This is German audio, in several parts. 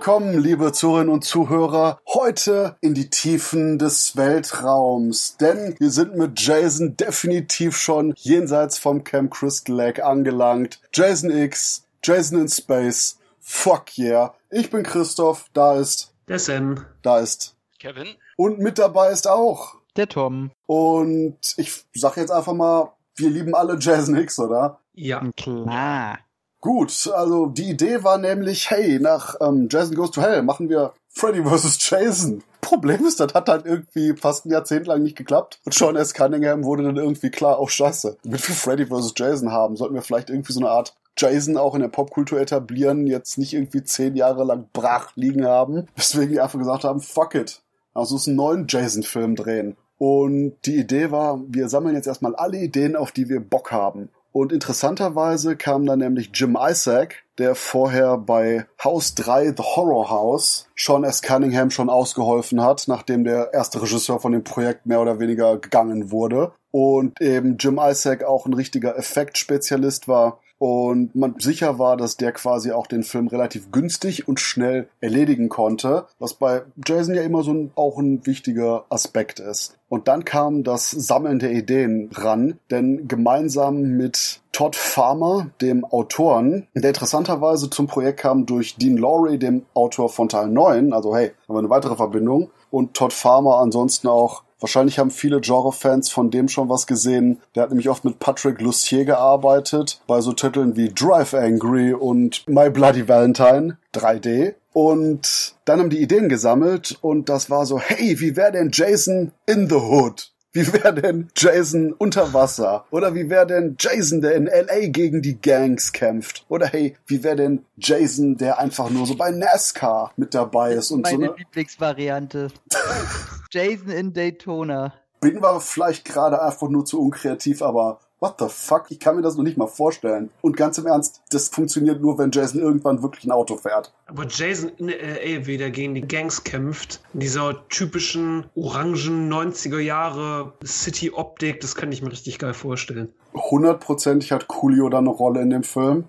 Willkommen, liebe Zuhörerinnen und Zuhörer, heute in die Tiefen des Weltraums. Denn wir sind mit Jason definitiv schon jenseits vom Camp Crystal Lake angelangt. Jason X, Jason in Space, fuck yeah. Ich bin Christoph, da ist... Der Sam. Da ist... Kevin. Und mit dabei ist auch... Der Tom. Und ich sag jetzt einfach mal, wir lieben alle Jason X, oder? Ja. Klar. Gut, also die Idee war nämlich, hey, nach ähm, Jason Goes to Hell machen wir Freddy vs. Jason. Problem ist, das hat halt irgendwie fast ein Jahrzehnt lang nicht geklappt. Und Sean S. Cunningham wurde dann irgendwie klar, oh scheiße, damit wir Freddy vs. Jason haben, sollten wir vielleicht irgendwie so eine Art Jason auch in der Popkultur etablieren, jetzt nicht irgendwie zehn Jahre lang brach liegen haben. Weswegen wir einfach gesagt haben, fuck it. Also es einen neuen Jason-Film drehen. Und die Idee war, wir sammeln jetzt erstmal alle Ideen, auf die wir Bock haben. Und interessanterweise kam dann nämlich Jim Isaac, der vorher bei House 3 The Horror House Sean S. Cunningham schon ausgeholfen hat, nachdem der erste Regisseur von dem Projekt mehr oder weniger gegangen wurde. Und eben Jim Isaac auch ein richtiger Effektspezialist war und man sicher war, dass der quasi auch den Film relativ günstig und schnell erledigen konnte, was bei Jason ja immer so ein, auch ein wichtiger Aspekt ist. Und dann kam das Sammeln der Ideen ran, denn gemeinsam mit Todd Farmer, dem Autoren, der interessanterweise zum Projekt kam durch Dean Lowry, dem Autor von Teil 9, also hey, haben wir eine weitere Verbindung, und Todd Farmer ansonsten auch Wahrscheinlich haben viele Genre-Fans von dem schon was gesehen. Der hat nämlich oft mit Patrick Lussier gearbeitet, bei so Titeln wie Drive Angry und My Bloody Valentine 3D. Und dann haben die Ideen gesammelt und das war so, hey, wie wäre denn Jason in the Hood? Wie wäre denn Jason unter Wasser? Oder wie wäre denn Jason, der in LA gegen die Gangs kämpft? Oder hey, wie wäre denn Jason, der einfach nur so bei NASCAR mit dabei ist und Meine so eine Lieblingsvariante. Jason in Daytona. bin war vielleicht gerade einfach nur zu unkreativ, aber what the fuck? Ich kann mir das noch nicht mal vorstellen. Und ganz im Ernst, das funktioniert nur, wenn Jason irgendwann wirklich ein Auto fährt. Aber Jason in LA wieder gegen die Gangs kämpft, in dieser typischen orangen 90er Jahre City-Optik, das kann ich mir richtig geil vorstellen. Hundertprozentig hat Coolio da eine Rolle in dem Film.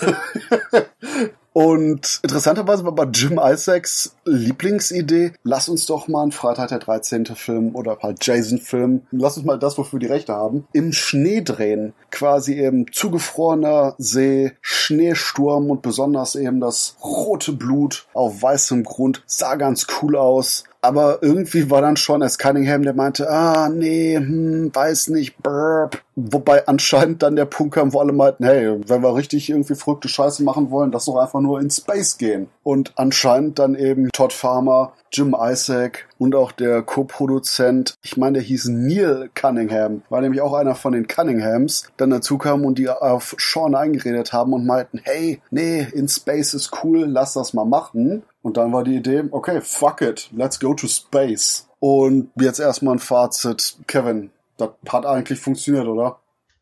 Und interessanterweise war bei Jim Isaacs Lieblingsidee, lass uns doch mal einen Freitag der 13. Film oder halt Jason-Film, lass uns mal das, wofür wir die Rechte haben, im Schnee drehen. Quasi eben zugefrorener See, Schneesturm und besonders eben das rote Blut auf weißem Grund sah ganz cool aus. Aber irgendwie war dann schon S. Cunningham, der meinte, ah, nee, hm, weiß nicht, burp. Wobei anscheinend dann der Punkt kam, wo alle meinten, hey, wenn wir richtig irgendwie verrückte Scheiße machen wollen, lass doch einfach nur in Space gehen. Und anscheinend dann eben Todd Farmer, Jim Isaac und auch der Co-Produzent, ich meine, der hieß Neil Cunningham, war nämlich auch einer von den Cunninghams, dann dazu kamen und die auf Sean eingeredet haben und meinten, hey, nee, in Space ist cool, lass das mal machen. Und dann war die Idee, okay, fuck it, let's go to space. Und jetzt erstmal ein Fazit. Kevin, das hat eigentlich funktioniert, oder?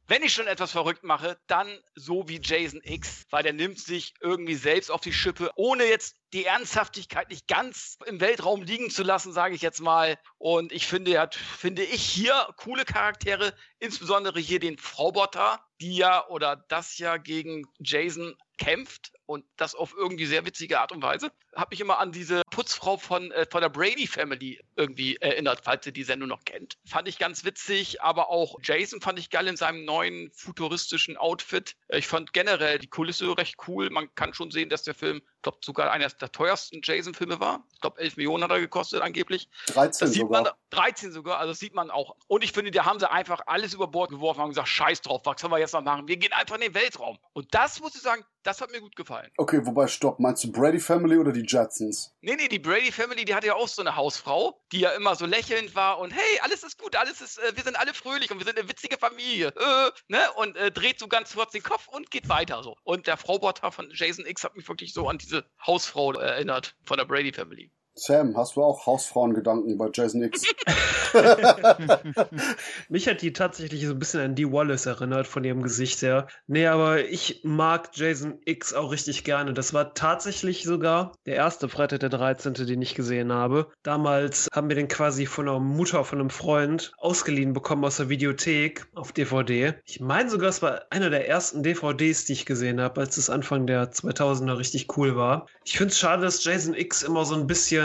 Wenn ich schon etwas verrückt mache, dann so wie Jason X, weil der nimmt sich irgendwie selbst auf die Schippe, ohne jetzt die Ernsthaftigkeit nicht ganz im Weltraum liegen zu lassen, sage ich jetzt mal. Und ich finde, hat, finde ich hier coole Charaktere, insbesondere hier den Fraubotter, die ja oder das ja gegen Jason kämpft und das auf irgendwie sehr witzige Art und Weise. Hab mich immer an diese Putzfrau von, äh, von der Brady Family irgendwie erinnert, falls ihr die Sendung noch kennt. Fand ich ganz witzig, aber auch Jason fand ich geil in seinem neuen futuristischen Outfit. Ich fand generell die Kulisse recht cool. Man kann schon sehen, dass der Film, glaube, sogar einer der teuersten Jason-Filme war. Ich glaube, 11 Millionen hat er gekostet angeblich. 13 Das sieht sogar. man, 13 sogar, also das sieht man auch. Und ich finde, da haben sie einfach alles über Bord geworfen und haben gesagt, scheiß drauf, was sollen wir jetzt noch machen? Wir gehen einfach in den Weltraum. Und das muss ich sagen, das hat mir gut gefallen. Okay, wobei, stopp, meinst du Brady Family oder die Jetsons? Nee, nee, die Brady Family, die hatte ja auch so eine Hausfrau, die ja immer so lächelnd war und hey, alles ist gut, alles ist, äh, wir sind alle fröhlich und wir sind eine witzige Familie. Äh, ne? Und äh, dreht so ganz kurz den Kopf und geht weiter so. Und der Fraubotter von Jason X hat mich wirklich so an diese Hausfrau erinnert von der Brady Family. Sam, hast du auch Hausfrauengedanken bei Jason X? Mich hat die tatsächlich so ein bisschen an Dee Wallace erinnert, von ihrem Gesicht her. Nee, aber ich mag Jason X auch richtig gerne. Das war tatsächlich sogar der erste Freitag der 13., den ich gesehen habe. Damals haben wir den quasi von einer Mutter von einem Freund ausgeliehen bekommen aus der Videothek auf DVD. Ich meine sogar, es war einer der ersten DVDs, die ich gesehen habe, als es Anfang der 2000er richtig cool war. Ich finde es schade, dass Jason X immer so ein bisschen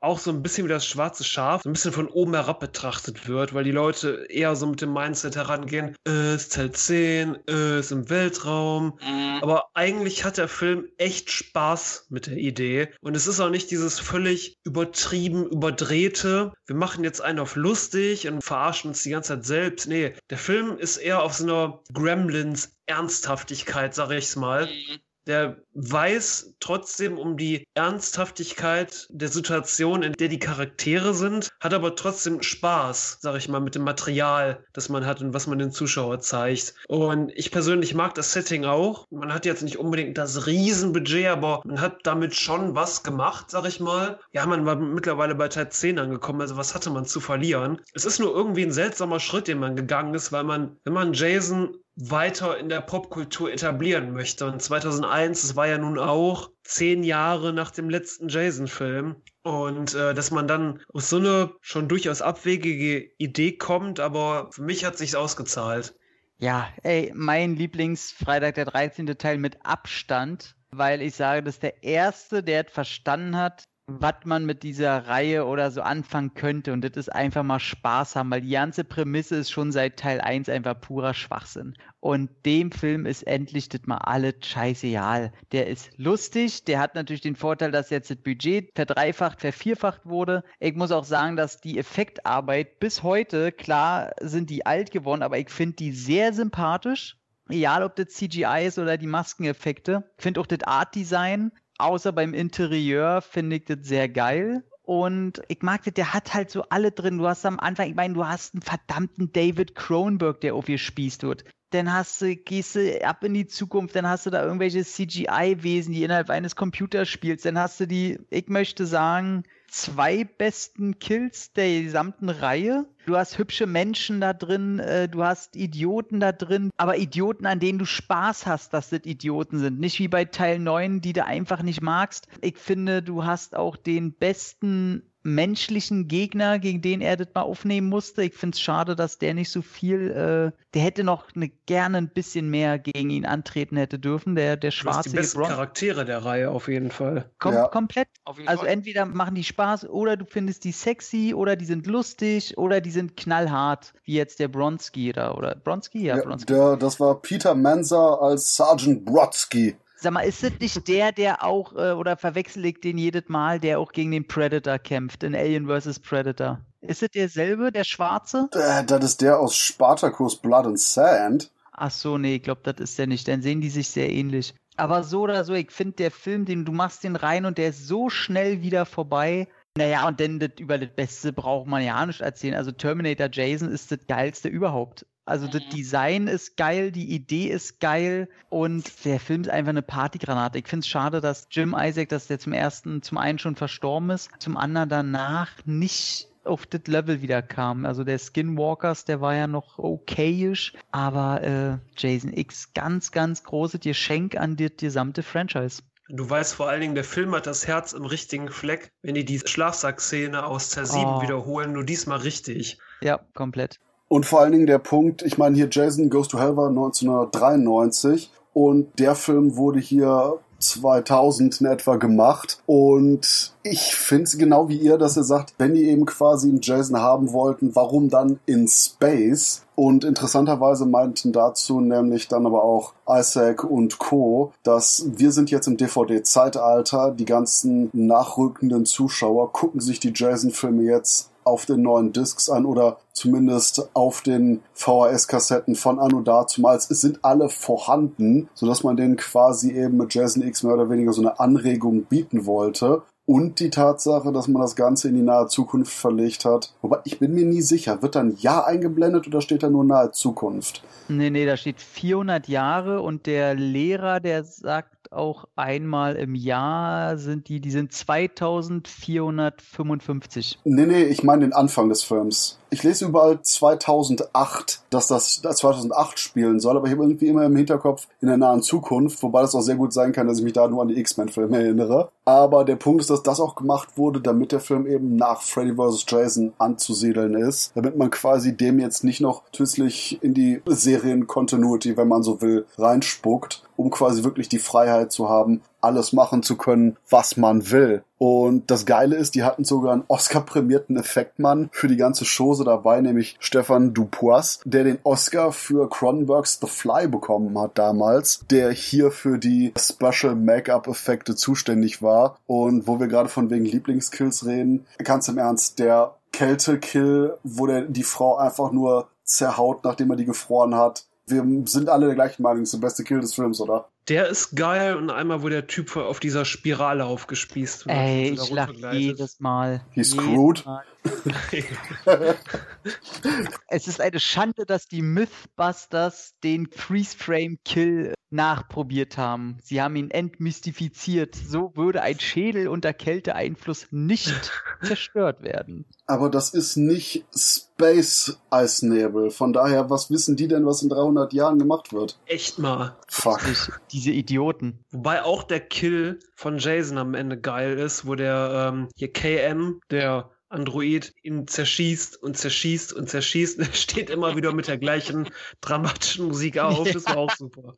auch so ein bisschen wie das schwarze Schaf, so ein bisschen von oben herab betrachtet wird, weil die Leute eher so mit dem Mindset herangehen, äh, ist Teil 10, äh, ist im Weltraum. Mhm. Aber eigentlich hat der Film echt Spaß mit der Idee. Und es ist auch nicht dieses völlig übertrieben, überdrehte, wir machen jetzt einen auf lustig und verarschen uns die ganze Zeit selbst. Nee, der Film ist eher auf so einer Gremlins Ernsthaftigkeit, sag ich's mal Mhm. Der weiß trotzdem um die Ernsthaftigkeit der Situation, in der die Charaktere sind, hat aber trotzdem Spaß, sag ich mal, mit dem Material, das man hat und was man den Zuschauer zeigt. Und ich persönlich mag das Setting auch. Man hat jetzt nicht unbedingt das Riesenbudget, aber man hat damit schon was gemacht, sag ich mal. Ja, man war mittlerweile bei Teil 10 angekommen, also was hatte man zu verlieren? Es ist nur irgendwie ein seltsamer Schritt, den man gegangen ist, weil man, wenn man Jason weiter in der Popkultur etablieren möchte. Und 2001, das war ja nun auch zehn Jahre nach dem letzten Jason-Film. Und äh, dass man dann aus so einer schon durchaus abwegige Idee kommt, aber für mich hat sich's ausgezahlt. Ja, ey, mein Lieblings-Freitag der 13. Teil mit Abstand, weil ich sage, das ist der erste, der es verstanden hat, was man mit dieser Reihe oder so anfangen könnte. Und das ist einfach mal Spaß haben, weil die ganze Prämisse ist schon seit Teil 1 einfach purer Schwachsinn. Und dem Film ist endlich das mal alles scheißegal. Der ist lustig, der hat natürlich den Vorteil, dass jetzt das Budget verdreifacht, vervierfacht wurde. Ich muss auch sagen, dass die Effektarbeit bis heute, klar sind die alt geworden, aber ich finde die sehr sympathisch. Egal, ob das CGI ist oder die Maskeneffekte. Ich finde auch das Art-Design, außer beim Interieur, finde ich das sehr geil. Und ich mag das, der hat halt so alle drin. Du hast am Anfang, ich meine, du hast einen verdammten David Cronenberg, der auf ihr spießt wird. Dann hast du, gehst du ab in die Zukunft, dann hast du da irgendwelche CGI-Wesen, die innerhalb eines Computers spielst. Dann hast du die, ich möchte sagen, zwei besten Kills der gesamten Reihe. Du hast hübsche Menschen da drin, äh, du hast Idioten da drin, aber Idioten, an denen du Spaß hast, dass das Idioten sind. Nicht wie bei Teil 9, die du einfach nicht magst. Ich finde, du hast auch den besten menschlichen Gegner, gegen den er das mal aufnehmen musste. Ich finde es schade, dass der nicht so viel, äh, der hätte noch eine, gerne ein bisschen mehr gegen ihn antreten hätte dürfen, der, der schwarze die besten Bron- Charaktere der Reihe auf jeden Fall. Kom Ja. komplett Auf jeden also Fall. entweder machen die Spaß oder du findest die sexy oder die sind lustig oder die sind knallhart, wie jetzt der Bronski da oder Bronski, ja, Ja, Bronski. der, das war Peter Manzer als Sergeant Brodsky. Sag mal, ist das nicht der, der auch äh, oder verwechsel ich den jedes Mal, der auch gegen den Predator kämpft in Alien vs Predator? Ist es derselbe, der Schwarze? Äh, das ist der aus Spartacus Blood and Sand. Ach so, nee, ich glaube, das ist der nicht. Dann sehen die sich sehr ähnlich. Aber so oder so, ich finde der Film, den du machst den rein und der ist so schnell wieder vorbei. Naja, und dann das, über das Beste braucht man ja nicht erzählen. Also Terminator Jason ist das geilste überhaupt. Also das Mhm. Design ist geil, die Idee ist geil und der Film ist einfach eine Partygranate. Ich finde es schade, dass Jim Isaac, dass der zum ersten, zum einen schon verstorben ist, zum anderen danach nicht auf das Level wieder kam. Also der Skinwalkers, der war ja noch okayisch, aber äh, Jason X ganz, ganz großes Geschenk an das gesamte Franchise. Du weißt vor allen Dingen, der Film hat das Herz im richtigen Fleck, wenn die die Schlafsack-Szene aus 7 Oh. wiederholen, nur diesmal richtig. Ja, komplett. Und vor allen Dingen der Punkt, ich meine hier Jason Goes to Hell war 1993 und der Film wurde hier 2000 in etwa gemacht und ich finde es genau wie ihr, dass ihr sagt, wenn die eben quasi einen Jason haben wollten, warum dann in Space? Und interessanterweise meinten dazu nämlich dann aber auch Isaac und Co., dass wir sind jetzt im DVD-Zeitalter, die ganzen nachrückenden Zuschauer gucken sich die Jason-Filme jetzt auf den neuen Discs an oder zumindest auf den VHS-Kassetten von Anno dazumals. Es sind alle vorhanden, sodass man denen quasi eben mit Jason X mehr oder weniger so eine Anregung bieten wollte. Und die Tatsache, dass man das Ganze in die nahe Zukunft verlegt hat. Wobei, ich bin mir nie sicher, wird dann Ja eingeblendet oder steht da nur nahe Zukunft? Nee, nee, da steht 400 Jahre und der Lehrer, der sagt auch einmal im Jahr sind die, die sind 2455. Nee, nee, ich meine den Anfang des Films. Ich lese überall 2008, dass das 2008 spielen soll, aber ich habe irgendwie immer im Hinterkopf in der nahen Zukunft, wobei das auch sehr gut sein kann, dass ich mich da nur an die X-Men-Filme erinnere. Aber der Punkt ist, dass das auch gemacht wurde, damit der Film eben nach Freddy vs. Jason anzusiedeln ist, damit man quasi dem jetzt nicht noch zusätzlich in die Serien-Continuity, wenn man so will, reinspuckt, um quasi wirklich die Freiheit zu haben, alles machen zu können, was man will. Und das Geile ist, die hatten sogar einen Oscar-prämierten Effektmann für die ganze Chose dabei, nämlich Stefan Dupois, der den Oscar für Cronenbergs The Fly bekommen hat damals, der hier für die Special Make-up-Effekte zuständig war. Und wo wir gerade von wegen Lieblingskills reden, ganz im Ernst, der Kälte-Kill, wo der die Frau einfach nur zerhaut, nachdem er die gefroren hat. Wir sind alle der gleichen Meinung, das ist der beste Kill des Films, oder? Der ist geil und einmal, wo der Typ auf dieser Spirale aufgespießt wird. Ey, und ich da lach jedes Mal. He's screwed. Es ist eine Schande, dass die Mythbusters den Freeze-Frame-Kill nachprobiert haben. Sie haben ihn entmystifiziert. So würde ein Schädel unter Kälteeinfluss nicht zerstört werden. Aber das ist nicht Space Eisnebel. Von daher, was wissen die denn, was in 300 Jahren gemacht wird? Echt mal. Fuck. Sich, diese Idioten. Wobei auch der Kill von Jason am Ende geil ist, wo der ähm, hier KM, der Android, ihn zerschießt und zerschießt und zerschießt. Er steht immer wieder mit der gleichen dramatischen Musik auf. Das war auch super.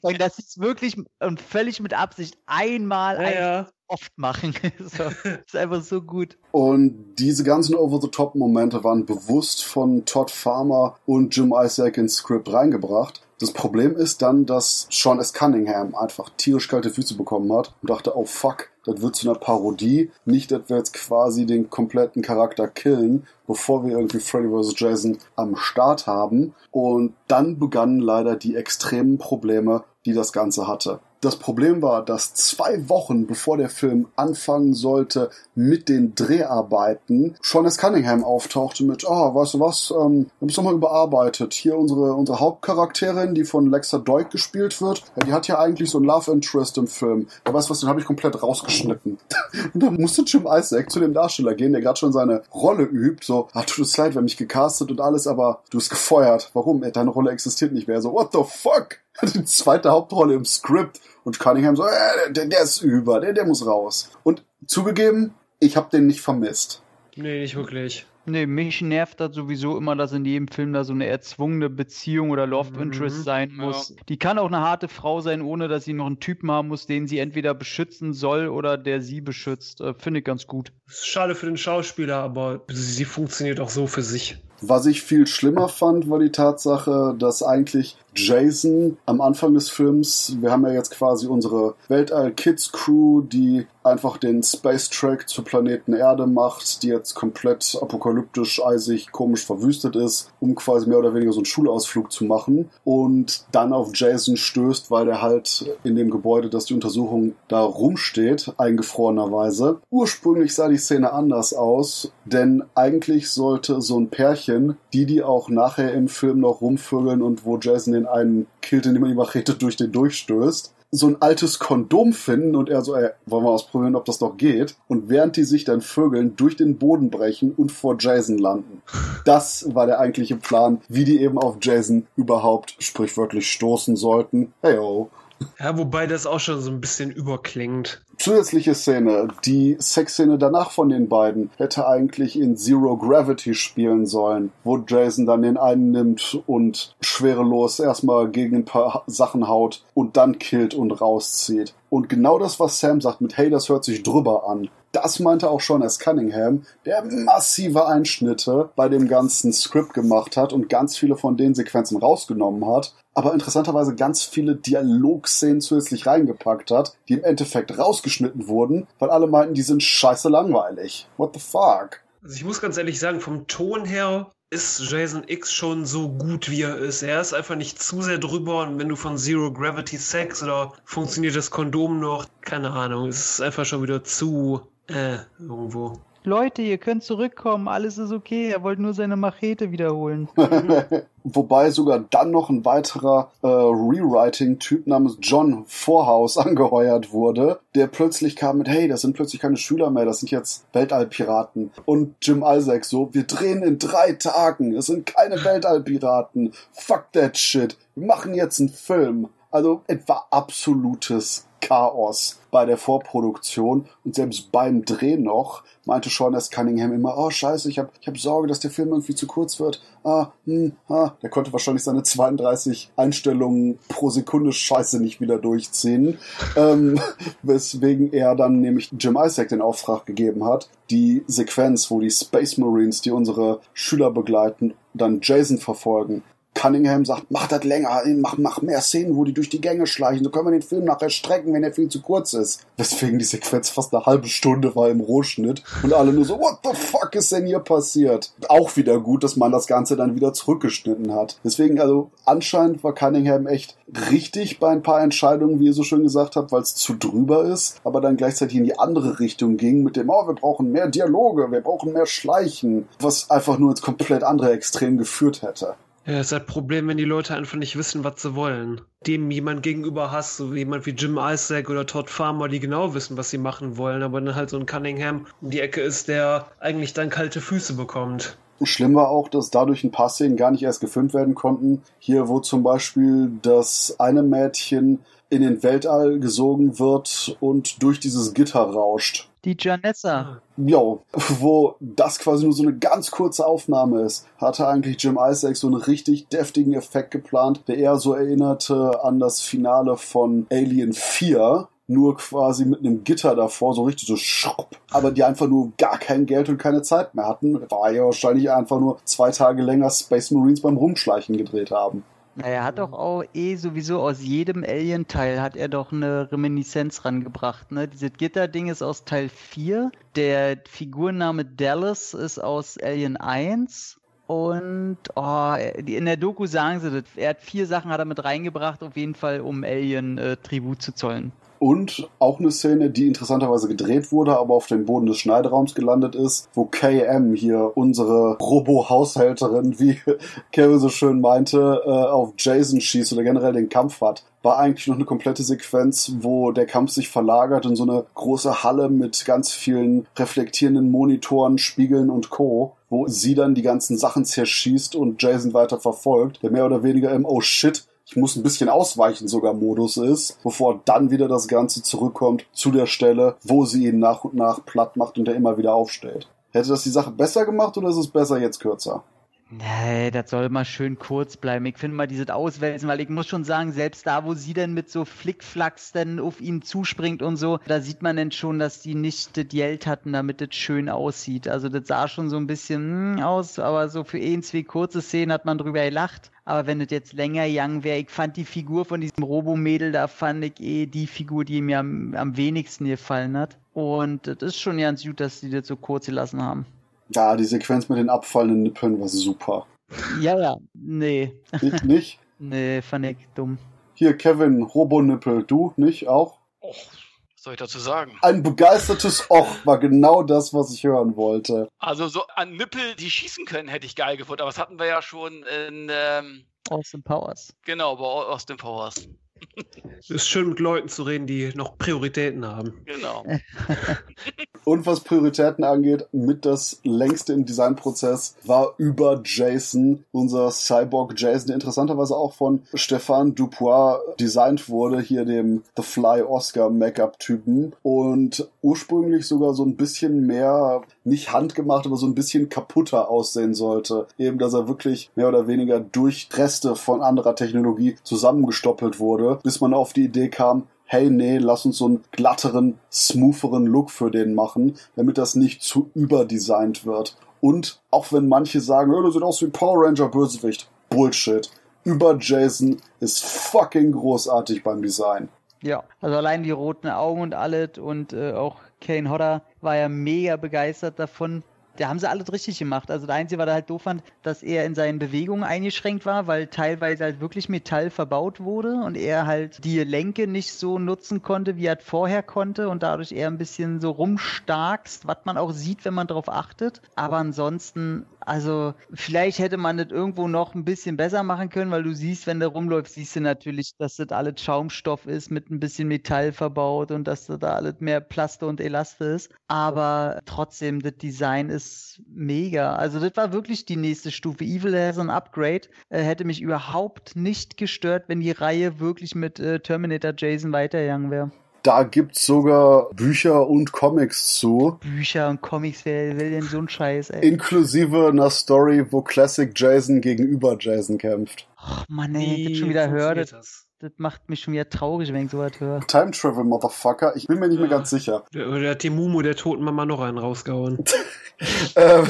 Und das ist wirklich und völlig mit Absicht einmal Ja, ein ja. oft machen. so, ist einfach so gut. Und diese ganzen Over-the-Top-Momente waren bewusst von Todd Farmer und Jim Isaac ins Skript reingebracht. Das Problem ist dann, dass Sean S. Cunningham einfach tierisch kalte Füße bekommen hat und dachte, oh fuck, das wird zu einer Parodie. Nicht, dass wir jetzt quasi den kompletten Charakter killen, bevor wir irgendwie Freddy vs. Jason am Start haben. Und dann begannen leider die extremen Probleme, die das Ganze hatte. Das Problem war, dass zwei Wochen bevor der Film anfangen sollte mit den Dreharbeiten, Sean S. Cunningham auftauchte mit, ah, weißt du was, ähm, wir haben es nochmal überarbeitet. Hier unsere, unsere Hauptcharakterin, die von Lexa Doig gespielt wird, ja, die hat ja eigentlich so ein Love Interest im Film. Ja, weißt du was, den habe ich komplett rausgeschnitten. Und dann musste Jim Isaac zu dem Darsteller gehen, der gerade schon seine Rolle übt, so, ah, tut es leid, wir haben mich gecastet und alles, aber du bist gefeuert. Warum? Äh, Deine Rolle existiert nicht mehr. So, what the fuck? Die zweite Hauptrolle im Skript. Und Cunningham so, äh, der, der ist über, der, der muss raus. Und zugegeben, ich habe den nicht vermisst. Nee, nicht wirklich. Nee, mich nervt das sowieso immer, dass in jedem Film da so eine erzwungene Beziehung oder Love Mhm, Interest sein ja. muss. Die kann auch eine harte Frau sein, ohne dass sie noch einen Typen haben muss, den sie entweder beschützen soll oder der sie beschützt. Äh, Finde ich ganz gut. Schade für den Schauspieler, aber sie funktioniert auch so für sich. Was ich viel schlimmer fand, war die Tatsache, dass eigentlich Jason am Anfang des Films, wir haben ja jetzt quasi unsere Weltall-Kids-Crew, die einfach den Space Track zur Planeten Erde macht, die jetzt komplett apokalyptisch, eisig, komisch verwüstet ist, um quasi mehr oder weniger so einen Schulausflug zu machen und dann auf Jason stößt, weil der halt in dem Gebäude, das die Untersuchung da rumsteht, eingefrorenerweise. Ursprünglich sah die Szene anders aus, denn eigentlich sollte so ein Pärchen, die die auch nachher im Film noch rumvögeln und wo Jason den einen killt, indem er die Machete durch den durchstößt, so ein altes Kondom finden und er so, ey, wollen wir ausprobieren, ob das noch geht? Und während die sich dann vögeln, durch den Boden brechen und vor Jason landen. Das war der eigentliche Plan, wie die eben auf Jason überhaupt sprichwörtlich stoßen sollten. Heyo. Ja, wobei das auch schon so ein bisschen überklingt. Zusätzliche Szene, die Sexszene danach von den beiden hätte eigentlich in Zero Gravity spielen sollen, wo Jason dann den einen nimmt und schwerelos erstmal gegen ein paar Sachen haut und dann killt und rauszieht. Und genau das, was Sam sagt mit Hey, das hört sich drüber an. Das meinte auch schon S. Cunningham, der massive Einschnitte bei dem ganzen Skript gemacht hat und ganz viele von den Sequenzen rausgenommen hat, aber interessanterweise ganz viele Dialogszenen zusätzlich reingepackt hat, die im Endeffekt rausgeschnitten wurden, weil alle meinten, die sind scheiße langweilig. What the fuck? Also ich muss ganz ehrlich sagen, vom Ton her ist Jason X schon so gut, wie er ist. Er ist einfach nicht zu sehr drüber und wenn du von Zero Gravity Sex oder funktioniert das Kondom noch, keine Ahnung, es ist einfach schon wieder zu äh, irgendwo. Leute, ihr könnt zurückkommen, alles ist okay, er wollte nur seine Machete wiederholen. Wobei sogar dann noch ein weiterer äh, Rewriting-Typ namens John Vorhaus angeheuert wurde, der plötzlich kam mit, hey, das sind plötzlich keine Schüler mehr, das sind jetzt Weltallpiraten. Und Jim Isaac so, wir drehen in drei Tagen, es sind keine Weltallpiraten, fuck that shit, wir machen jetzt einen Film. Also etwa absolutes Chaos bei der Vorproduktion und selbst beim Dreh noch meinte Sean S. Cunningham immer, oh scheiße, ich habe ich hab Sorge, dass der Film irgendwie zu kurz wird. Ah, hm, ah. Der konnte wahrscheinlich seine 32 Einstellungen pro Sekunde Scheiße nicht wieder durchziehen. ähm, weswegen er dann nämlich Jim Isaac den Auftrag gegeben hat, die Sequenz, wo die Space Marines, die unsere Schüler begleiten, dann Jason verfolgen, Cunningham sagt, mach das länger, mach, mach mehr Szenen, wo die durch die Gänge schleichen. So können wir den Film nachher strecken, wenn er viel zu kurz ist. Weswegen die Sequenz fast eine halbe Stunde war im Rohschnitt und alle nur so, what the fuck ist denn hier passiert? Auch wieder gut, dass man das Ganze dann wieder zurückgeschnitten hat. Deswegen, also anscheinend war Cunningham echt richtig bei ein paar Entscheidungen, wie ihr so schön gesagt habt, weil es zu drüber ist, aber dann gleichzeitig in die andere Richtung ging mit dem, oh, wir brauchen mehr Dialoge, wir brauchen mehr Schleichen, was einfach nur ins komplett andere Extrem geführt hätte. Ja, das ist das Problem, wenn die Leute einfach nicht wissen, was sie wollen. Dem jemand gegenüber hast, so jemand wie Jim Isaac oder Todd Farmer, die genau wissen, was sie machen wollen, aber dann halt so ein Cunningham um die Ecke ist, der eigentlich dann kalte Füße bekommt. Schlimm war auch, dass dadurch ein paar Szenen gar nicht erst gefilmt werden konnten. Hier, wo zum Beispiel das eine Mädchen in den Weltall gesogen wird und durch dieses Gitter rauscht. Die Janessa. Jo, wo das quasi nur so eine ganz kurze Aufnahme ist, hatte eigentlich Jim Isaac so einen richtig deftigen Effekt geplant, der eher so erinnerte an das Finale von Alien 4, nur quasi mit einem Gitter davor, so richtig so schrupp. Aber die einfach nur gar kein Geld und keine Zeit mehr hatten, war ja wahrscheinlich einfach nur zwei Tage länger Space Marines beim Rumschleichen gedreht haben. Na, er hat doch auch eh sowieso aus jedem Alien-Teil hat er doch eine Reminiszenz rangebracht. Ne? Dieses Gitter-Ding ist aus Teil 4. Der Figurname Dallas ist aus Alien 1. Und oh, in der Doku sagen sie. Er hat vier Sachen hat er mit reingebracht, auf jeden Fall, um Alien äh, Tribut zu zollen. Und auch eine Szene, die interessanterweise gedreht wurde, aber auf dem Boden des Schneideraums gelandet ist, wo KM hier unsere Robo-Haushälterin, wie Kevin so schön meinte, äh, auf Jason schießt oder generell den Kampf hat war eigentlich noch eine komplette Sequenz, wo der Kampf sich verlagert in so eine große Halle mit ganz vielen reflektierenden Monitoren, Spiegeln und Co., wo sie dann die ganzen Sachen zerschießt und Jason weiter verfolgt, der mehr oder weniger im Oh shit, ich muss ein bisschen ausweichen sogar Modus ist, bevor dann wieder das Ganze zurückkommt zu der Stelle, wo sie ihn nach und nach platt macht und er immer wieder aufstellt. Hätte das die Sache besser gemacht oder ist es besser jetzt kürzer? Nee, das soll mal schön kurz bleiben. Ich finde mal dieses Auswälzen, weil ich muss schon sagen, selbst da, wo sie dann mit so Flickflacks dann auf ihn zuspringt und so, da sieht man dann schon, dass die nicht das Geld hatten, damit das schön aussieht. Also das sah schon so ein bisschen hm, aus, aber so für ein, zwei kurze Szenen hat man drüber gelacht. Aber wenn das jetzt länger young wäre, ich fand die Figur von diesem Robo-Mädel, da fand ich eh die Figur, die mir am, am wenigsten gefallen hat. Und das ist schon ganz gut, dass die das so kurz gelassen haben. Ja, die Sequenz mit den abfallenden Nippeln war super. Ja, ja, nee. Ich nicht? nee, fand ich dumm. Hier, Kevin, Robonippel, du nicht auch? Och, soll ich dazu sagen? Ein begeistertes Och war genau das, was ich hören wollte. Also so an Nippel, die schießen können, hätte ich geil gefunden, aber das hatten wir ja schon in ähm, Austin Powers. genau bei Austin Powers. Es ist schön, mit Leuten zu reden, die noch Prioritäten haben. Genau. Und was Prioritäten angeht, mit das längste im Designprozess war über Jason, unser Cyborg Jason, der interessanterweise auch von Stefan Dupois designt wurde, hier dem The Fly Oscar Make-up-Typen und ursprünglich sogar so ein bisschen mehr, nicht handgemacht, aber so ein bisschen kaputter aussehen sollte. Eben, dass er wirklich mehr oder weniger durch Reste von anderer Technologie zusammengestoppelt wurde, bis man auf die Idee kam, hey, nee, lass uns so einen glatteren, smootheren Look für den machen, damit das nicht zu überdesignt wird. Und auch wenn manche sagen, oh, das sieht aus wie Power Ranger Bösewicht. Bullshit. Über Jason ist fucking großartig beim Design. Ja, also allein die roten Augen und alles und äh, auch Kane Hodder war ja mega begeistert davon. Da haben sie alles richtig gemacht. Also, der Einzige, was er halt doof fand, dass er in seinen Bewegungen eingeschränkt war, weil teilweise halt wirklich Metall verbaut wurde und er halt die Lenke nicht so nutzen konnte, wie er es vorher konnte und dadurch eher ein bisschen so rumstarkst, was man auch sieht, wenn man darauf achtet. Aber ansonsten, also vielleicht hätte man das irgendwo noch ein bisschen besser machen können, weil du siehst, wenn du rumläufst, siehst du natürlich, dass das alles Schaumstoff ist mit ein bisschen Metall verbaut und dass da alles mehr Plaste und Elaste ist. Aber trotzdem, das Design ist mega. Also das war wirklich die nächste Stufe. Evil has an Upgrade. Äh, hätte mich überhaupt nicht gestört, wenn die Reihe wirklich mit äh, Terminator Jason weitergegangen wäre. Da gibt's sogar Bücher und Comics zu. Bücher und Comics, wer will denn so einen Scheiß, ey? Inklusive einer Story, wo Classic Jason gegenüber Jason kämpft. Ach Mann, ey, Wie das schon wieder funktioniert das, das macht mich schon wieder traurig, wenn ich sowas höre. Time Travel, Motherfucker. Ich bin mir nicht mehr Ja. ganz sicher. Der, der hat die Mumu der toten Mama noch einen rausgehauen. Ähm,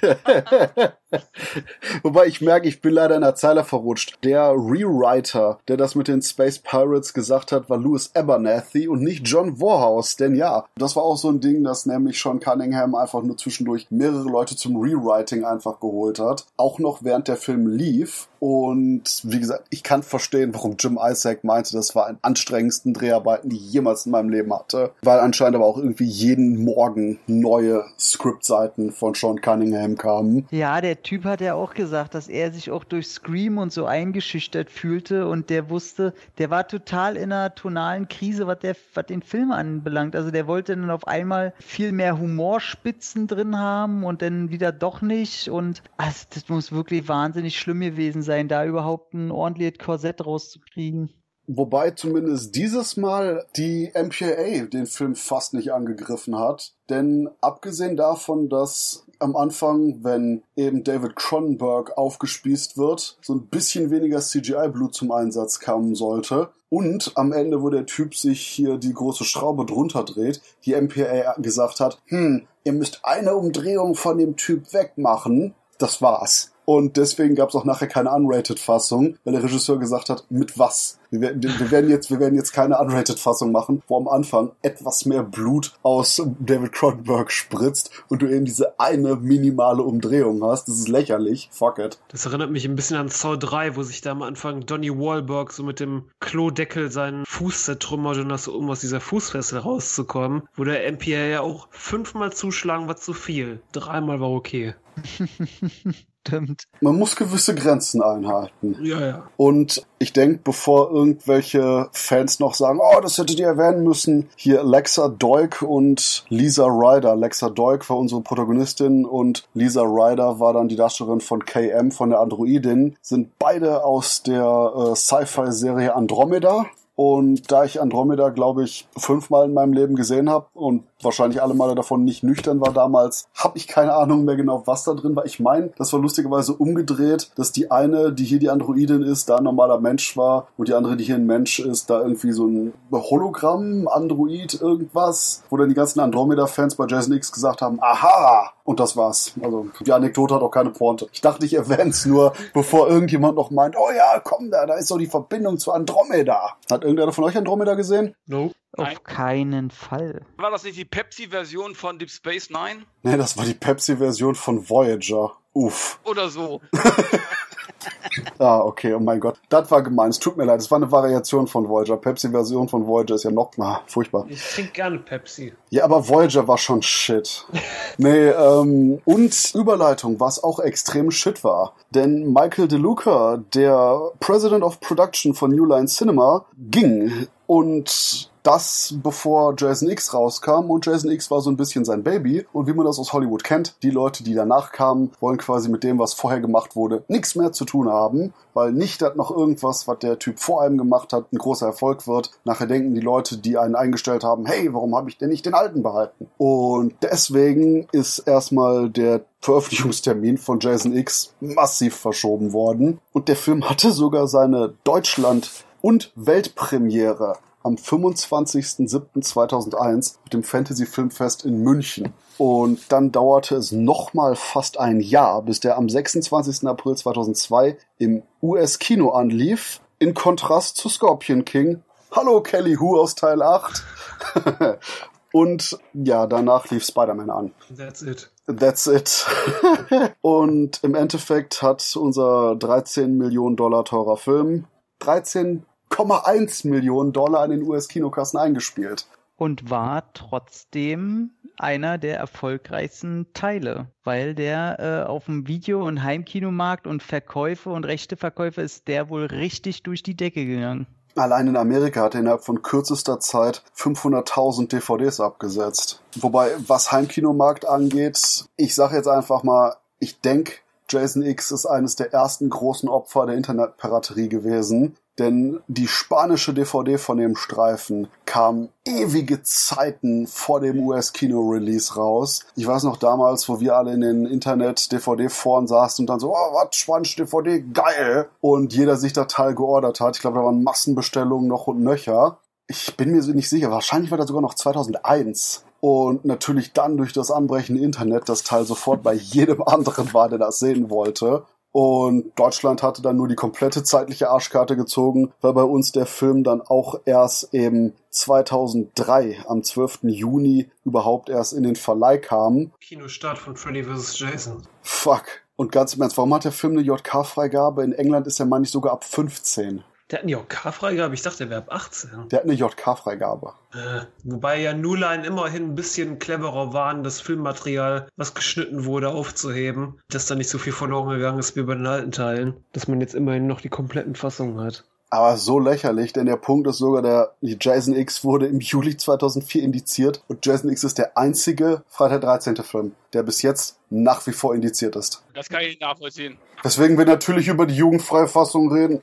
Wobei ich merke, ich bin leider in der Zeile verrutscht. Der Rewriter, der das mit den Space Pirates gesagt hat, war Louis Abernathy und nicht John Warhouse. Denn ja, das war auch so ein Ding, dass nämlich Sean Cunningham einfach nur zwischendurch mehrere Leute zum Rewriting einfach geholt hat. Auch noch während der Film lief. Und wie gesagt, ich kann verstehen, warum Jim Isaac meinte, das war ein anstrengendsten Dreharbeiten, die ich jemals in meinem Leben hatte. Weil anscheinend aber auch irgendwie jeden Morgen neue Scriptseiten von Sean Cunningham kamen. Ja, der Typ hat ja auch gesagt, dass er sich auch durch Scream und so eingeschüchtert fühlte und der wusste, der war total in einer tonalen Krise, was, der, was den Film anbelangt. Also der wollte dann auf einmal viel mehr Humorspitzen drin haben und dann wieder doch nicht. Und also das muss wirklich wahnsinnig schlimm gewesen sein, da überhaupt ein ordentliches Korsett rauszukriegen. Wobei zumindest dieses Mal die MPAA den Film fast nicht angegriffen hat. Denn abgesehen davon, dass am Anfang, wenn eben David Cronenberg aufgespießt wird, so ein bisschen weniger CGI-Blut zum Einsatz kommen sollte. Und am Ende, wo der Typ sich hier die große Schraube drunter dreht, die MPA gesagt hat, hm, ihr müsst eine Umdrehung von dem Typ wegmachen. Das war's. Und deswegen gab es auch nachher keine Unrated-Fassung, weil der Regisseur gesagt hat, mit was? Wir werden, wir werden jetzt, wir werden jetzt keine Unrated-Fassung machen, wo am Anfang etwas mehr Blut aus David Cronenberg spritzt und du eben diese eine minimale Umdrehung hast. Das ist lächerlich. Fuck it. Das erinnert mich ein bisschen an Saw 3, wo sich da am Anfang Donny Wahlberg so mit dem Klodeckel seinen Fuß zertrümmert und das, um aus dieser Fußfessel rauszukommen, wo der MPA ja auch fünfmal zuschlagen war zu viel. Dreimal war okay. Stimmt. Man muss gewisse Grenzen einhalten. Ja, ja. Und ich denke, bevor irgendwelche Fans noch sagen, oh, das hättet ihr erwähnen müssen, hier Lexa Doig und Lisa Ryder. Lexa Doig war unsere Protagonistin und Lisa Ryder war dann die Darstellerin von KM, von der Androidin, sind beide aus der äh, Sci-Fi-Serie Andromeda. Und da ich Andromeda, glaube ich, fünfmal in meinem Leben gesehen habe und wahrscheinlich alle Male davon nicht nüchtern war damals, habe ich keine Ahnung mehr genau, was da drin war. Ich meine, das war lustigerweise umgedreht, dass die eine, die hier die Androidin ist, da ein normaler Mensch war und die andere, die hier ein Mensch ist, da irgendwie so ein Hologramm, Android, irgendwas, wo dann die ganzen Andromeda-Fans bei Jason X gesagt haben, aha! Und das war's. Also die Anekdote hat auch keine Pointe. Ich dachte, ich erwähne es nur, bevor irgendjemand noch meint, oh ja, komm da, da ist so die Verbindung zu Andromeda. Hat irgendeiner von euch Andromeda gesehen? Nope. Nein. Auf keinen Fall. War das nicht die Pepsi-Version von Deep Space Nine? Nee, das war die Pepsi-Version von Voyager. Uff. Oder so. Ah, okay, oh mein Gott. Das war gemein. Es tut mir leid. Es war eine Variation von Voyager. Pepsi-Version von Voyager ist ja noch ah, furchtbar. Ich trinke gerne Pepsi. Ja, aber Voyager war schon shit. Nee, ähm, und Überleitung, was auch extrem shit war. Denn Michael DeLuca, der President of Production von New Line Cinema, ging und das bevor Jason X rauskam. Und Jason X war so ein bisschen sein Baby. Und wie man das aus Hollywood kennt, die Leute, die danach kamen, wollen quasi mit dem, was vorher gemacht wurde, nichts mehr zu tun haben, weil nicht dass noch irgendwas, was der Typ vor einem gemacht hat, ein großer Erfolg wird. Nachher denken die Leute, die einen eingestellt haben, hey, warum habe ich denn nicht den alten behalten? Und deswegen ist erstmal der Veröffentlichungstermin von Jason X massiv verschoben worden. Und der Film hatte sogar seine Deutschland und Weltpremiere am 25.07.2001 mit dem Fantasy Filmfest in München. Und dann dauerte es nochmal fast ein Jahr, bis der am 26. April 2002 im US-Kino anlief, in Kontrast zu Scorpion King. Hallo Kelly Hu aus Teil 8. Und ja, danach lief Spider-Man an. That's it. That's it. und im Endeffekt hat unser 13 Millionen Dollar teurer Film 13,1 Millionen Dollar an den US-Kinokassen eingespielt. Und war trotzdem einer der erfolgreichsten Teile, weil der äh, auf dem Video- und Heimkinomarkt und Verkäufe und Rechteverkäufe ist der wohl richtig durch die Decke gegangen. Allein in Amerika hat er innerhalb von kürzester Zeit 500.000 DVDs abgesetzt. Wobei, was Heimkinomarkt angeht, ich sage jetzt einfach mal, ich denke, Jason X ist eines der ersten großen Opfer der Internetpiraterie gewesen. Denn die spanische DVD von dem Streifen kam ewige Zeiten vor dem US-Kino-Release raus. Ich weiß noch damals, wo wir alle in den Internet-DVD-Foren saßen und dann so, oh, was, spanische DVD, geil! Und jeder sich da Teil geordert hat. Ich glaube, da waren Massenbestellungen noch und nöcher. Ich bin mir nicht sicher, wahrscheinlich war das sogar noch 2001 und natürlich dann durch das anbrechende Internet das Teil sofort bei jedem anderen war, der das sehen wollte. Und Deutschland hatte dann nur die komplette zeitliche Arschkarte gezogen, weil bei uns der Film dann auch erst eben 2003 am 12. Juni überhaupt erst in den Verleih kam. Kinostart von Freddy vs. Jason. Fuck. Und ganz im Ernst, warum hat der Film eine JK-Freigabe? In England ist er, meine ich, sogar ab 15. Der hat eine JK-Freigabe? Ich dachte, der wäre ab 18. Der hat eine JK-Freigabe. Äh, wobei ja New Line immerhin ein bisschen cleverer waren, das Filmmaterial, was geschnitten wurde, aufzuheben. Dass da nicht so viel verloren gegangen ist wie bei den alten Teilen. Dass man jetzt immerhin noch die kompletten Fassungen hat. Aber so lächerlich, denn der Punkt ist sogar, der Jason X wurde im Juli 2004 indiziert und Jason X ist der einzige Freitag 13. Film, der bis jetzt nach wie vor indiziert ist. Das kann ich nachvollziehen. Deswegen wir natürlich über die jugendfreie Fassung reden.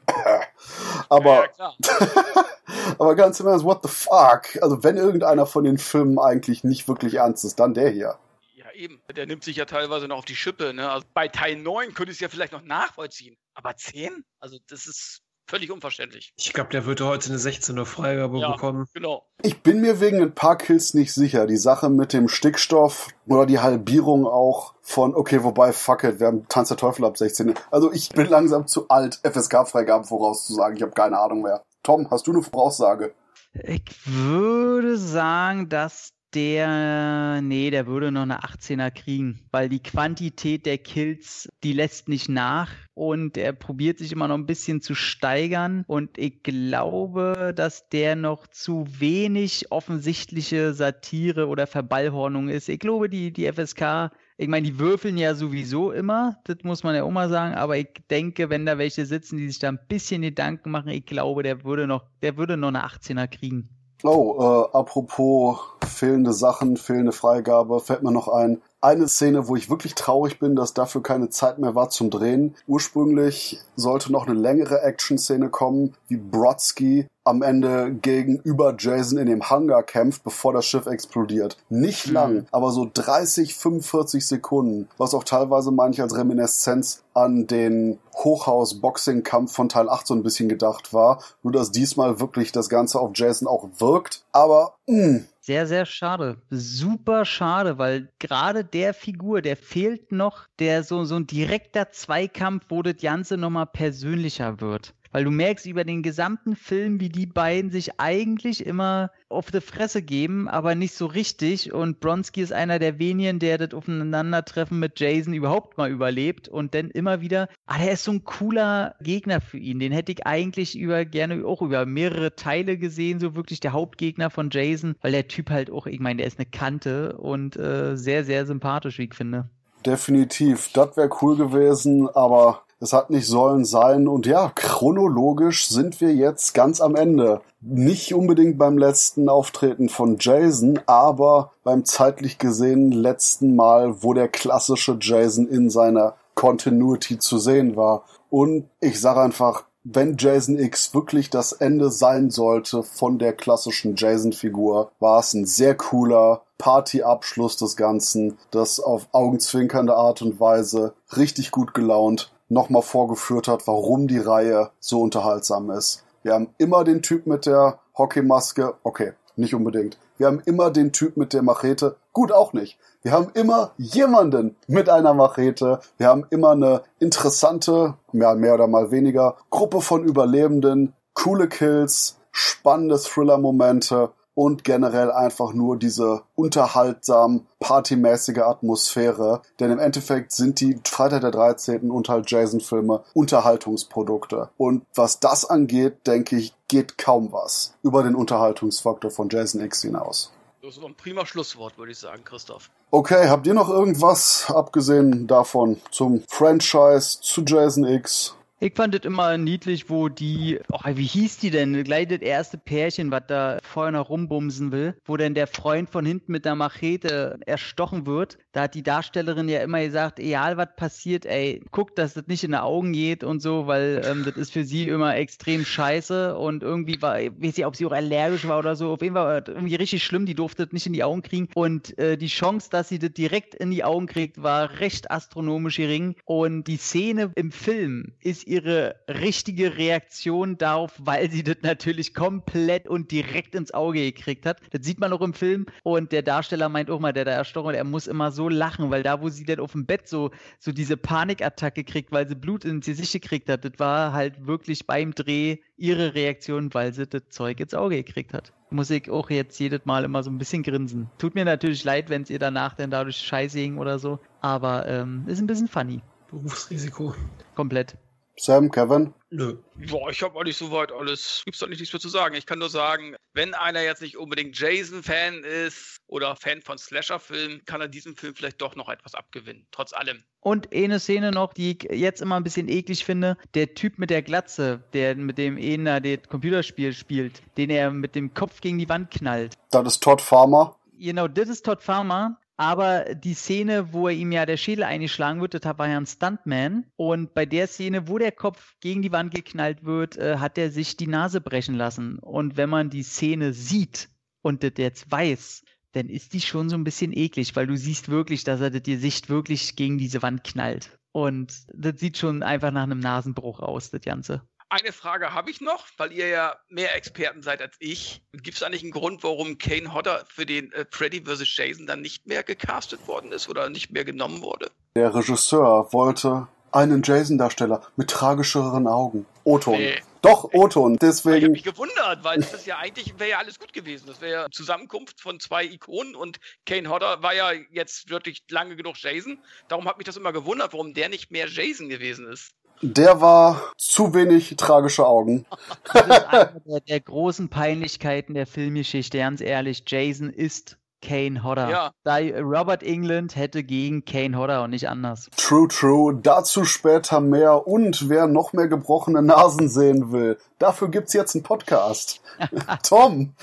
Aber, Ja, ja, aber ganz im Ernst, what the fuck? Also wenn irgendeiner von den Filmen eigentlich nicht wirklich ernst ist, dann der hier. ja, eben. Der nimmt sich ja teilweise noch auf die Schippe. Ne? Also bei Teil 9 könnte ich es ja vielleicht noch nachvollziehen. Aber 10? Also das ist völlig unverständlich. Ich glaube, der würde heute eine 16er Freigabe Ja. bekommen. Genau. Ich bin mir wegen ein paar Kills nicht sicher. Die Sache mit dem Stickstoff oder die Halbierung auch von, okay, wobei, fuck it, wir haben Tanz der Teufel ab 16. Also ich bin langsam zu alt, FSK-Freigaben vorauszusagen. Ich habe keine Ahnung mehr. Tom, hast du eine Voraussage? Ich würde sagen, dass der, nee, der würde noch eine 18er kriegen, weil die Quantität der Kills, die lässt nicht nach und er probiert sich immer noch ein bisschen zu steigern und ich glaube, dass der noch zu wenig offensichtliche Satire oder Verballhornung ist. Ich glaube, die, die FSK ich meine, die würfeln ja sowieso immer, das muss man ja auch mal sagen, aber ich denke, wenn da welche sitzen, die sich da ein bisschen Gedanken machen, ich glaube, der würde noch, der würde noch eine 18er kriegen. Oh, äh, apropos fehlende Sachen, fehlende Freigabe, fällt mir noch ein. Eine Szene, wo ich wirklich traurig bin, dass dafür keine Zeit mehr war zum Drehen. Ursprünglich sollte noch eine längere Action-Szene kommen, wie Brodsky am Ende gegenüber Jason in dem Hangar kämpft, bevor das Schiff explodiert. Nicht lang, aber so 30, 45 Sekunden, was auch teilweise manch als Reminiszenz an den Hochhaus-Boxing-Kampf von Teil 8 so ein bisschen gedacht war. Nur, dass diesmal wirklich das Ganze auf Jason auch wirkt. Aber, mh, Sehr, sehr schade. Super schade, weil gerade der Figur, der fehlt noch, der so, so ein direkter Zweikampf, wo das Ganze nochmal persönlicher wird. Weil du merkst über den gesamten Film, wie die beiden sich eigentlich immer auf die Fresse geben, aber nicht so richtig. Und Bronski ist einer der wenigen, der das Aufeinandertreffen mit Jason überhaupt mal überlebt und dann immer wieder, ah, der ist so ein cooler Gegner für ihn. Den hätte ich eigentlich über gerne auch über mehrere Teile gesehen, so wirklich der Hauptgegner von Jason, weil der Typ halt auch, ich meine, der ist eine Kante und äh, sehr, sehr sympathisch, wie ich finde. definitiv, das wäre cool gewesen, aber es hat nicht sollen sein. Und ja, chronologisch sind wir jetzt ganz am Ende. Nicht unbedingt beim letzten Auftreten von Jason, aber beim zeitlich gesehen letzten Mal, wo der klassische Jason in seiner Continuity zu sehen war. Und ich sage einfach, wenn Jason X wirklich das Ende sein sollte von der klassischen Jason-Figur, war es ein sehr cooler Partyabschluss des Ganzen, das auf augenzwinkernde Art und Weise richtig gut gelaunt nochmal vorgeführt hat, warum die Reihe so unterhaltsam ist. Wir haben immer den Typ mit der Hockeymaske, okay, nicht unbedingt. Wir haben immer den Typ mit der Machete, gut auch nicht. Wir haben immer jemanden mit einer Machete. Wir haben immer eine interessante, mehr, mehr oder mal weniger, Gruppe von Überlebenden, coole Kills, spannende Thriller-Momente und generell einfach nur diese unterhaltsam partymäßige Atmosphäre. Denn im Endeffekt sind die Freitag der 13. und halt Jason-Filme Unterhaltungsprodukte. Und was das angeht, denke ich, geht kaum was über den Unterhaltungsfaktor von Jason X hinaus. Das ist ein prima Schlusswort, würde ich sagen, Christoph. Okay, habt ihr noch irgendwas, abgesehen davon, zum Franchise, zu Jason X? Ich fand es immer niedlich, wo die, oh, wie hieß die denn? Gleich das erste Pärchen, was da vorher noch rumbumsen will, wo dann der Freund von hinten mit der Machete erstochen wird. Da hat die Darstellerin ja immer gesagt, egal was passiert, ey, guck, dass das nicht in die Augen geht und so, weil ähm, das ist für sie immer extrem scheiße und irgendwie war, ich weiß nicht, ob sie auch allergisch war oder so, auf jeden Fall war das irgendwie richtig schlimm, die durfte das nicht in die Augen kriegen und äh, die Chance, dass sie das direkt in die Augen kriegt, war recht astronomisch gering und die Szene im Film ist ihre richtige Reaktion darauf, weil sie das natürlich komplett und direkt ins Auge gekriegt hat. Das sieht man auch im Film. Und der Darsteller meint auch mal, der da erstochen er muss immer so lachen, weil da, wo sie dann auf dem Bett so, so diese Panikattacke kriegt, weil sie Blut ins Gesicht gekriegt hat, das war halt wirklich beim Dreh ihre Reaktion, weil sie das Zeug ins Auge gekriegt hat. Muss ich auch jetzt jedes Mal immer so ein bisschen grinsen. Tut mir natürlich leid, wenn es ihr danach dann dadurch scheiße ging oder so, aber ähm, ist ein bisschen funny. Berufsrisiko. Komplett. Sam, Kevin? Nö. Boah, ich habe eigentlich soweit alles. Gibt's doch nichts mehr zu sagen. Ich kann nur sagen, wenn einer jetzt nicht unbedingt Jason-Fan ist oder Fan von Slasher-Filmen, kann er diesem Film vielleicht doch noch etwas abgewinnen. Trotz allem. Und eine Szene noch, die ich jetzt immer ein bisschen eklig finde. Der Typ mit der Glatze, der mit dem Ena das Computerspiel spielt, den er mit dem Kopf gegen die Wand knallt. Das ist Todd Farmer. Genau, das ist Todd Farmer. Aber die Szene, wo er ihm ja der Schädel eingeschlagen wird, das war ja ein Stuntman. Und bei der Szene, wo der Kopf gegen die Wand geknallt wird, äh, hat er sich die Nase brechen lassen. Und wenn man die Szene sieht und das jetzt weiß, dann ist die schon so ein bisschen eklig, weil du siehst wirklich, dass er das Gesicht wirklich gegen diese Wand knallt. Und das sieht schon einfach nach einem Nasenbruch aus, das Ganze. Eine Frage habe ich noch, weil ihr ja mehr Experten seid als ich. Gibt es eigentlich einen Grund, warum Kane Hodder für den äh, Freddy vs. Jason dann nicht mehr gecastet worden ist oder nicht mehr genommen wurde? Der Regisseur wollte einen Jason-Darsteller mit tragischeren Augen. O-Ton. Nee. Doch, O-Ton. Ich habe Deswegen, mich gewundert, weil das ist ja eigentlich wäre ja alles gut gewesen. Das wäre ja Zusammenkunft von zwei Ikonen und Kane Hodder war ja jetzt wirklich lange genug Jason. Darum hat mich das immer gewundert, warum der nicht mehr Jason gewesen ist. Der war zu wenig tragische Augen. Das ist eine der, der großen Peinlichkeiten der Filmgeschichte, ganz ehrlich. Jason ist Kane Hodder. Ja. Da Robert England hätte gegen Kane Hodder und nicht anders. True, true. Dazu später mehr. Und wer noch mehr gebrochene Nasen sehen will, dafür gibt's jetzt einen Podcast. Tom,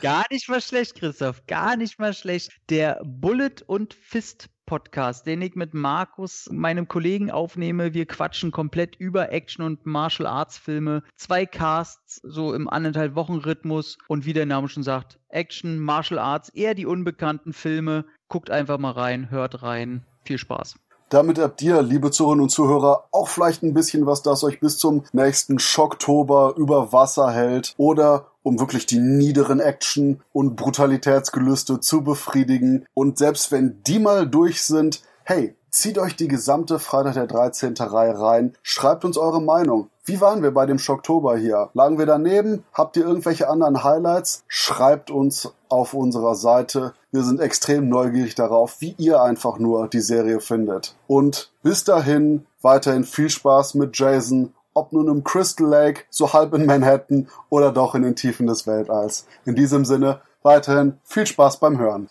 Gar nicht mal schlecht, Christoph. Gar nicht mal schlecht. Der Bullet und Fist Podcast, den ich mit Markus, meinem Kollegen, aufnehme. Wir quatschen komplett über Action- und Martial Arts Filme. Zwei Casts, so im anderthalb Wochen Rhythmus. Und wie der Name schon sagt, Action, Martial Arts, eher die unbekannten Filme. Guckt einfach mal rein, hört rein. Viel Spaß. damit habt ihr, liebe Zuhörerinnen und Zuhörer, auch vielleicht ein bisschen was, das euch bis zum nächsten Schocktober über Wasser hält oder um wirklich die niederen Action- und Brutalitätsgelüste zu befriedigen. Und selbst wenn die mal durch sind, hey, zieht euch die gesamte Freitag der 13. Reihe rein, schreibt uns eure Meinung. Wie waren wir bei dem Schocktober hier? Lagen wir daneben? Habt ihr irgendwelche anderen Highlights? Schreibt uns auf unserer Seite. Wir sind extrem neugierig darauf, wie ihr einfach nur die Serie findet. Und bis dahin weiterhin viel Spaß mit Jason, ob nun im Crystal Lake, so halb in Manhattan oder doch in den Tiefen des Weltalls. In diesem Sinne weiterhin viel Spaß beim Hören.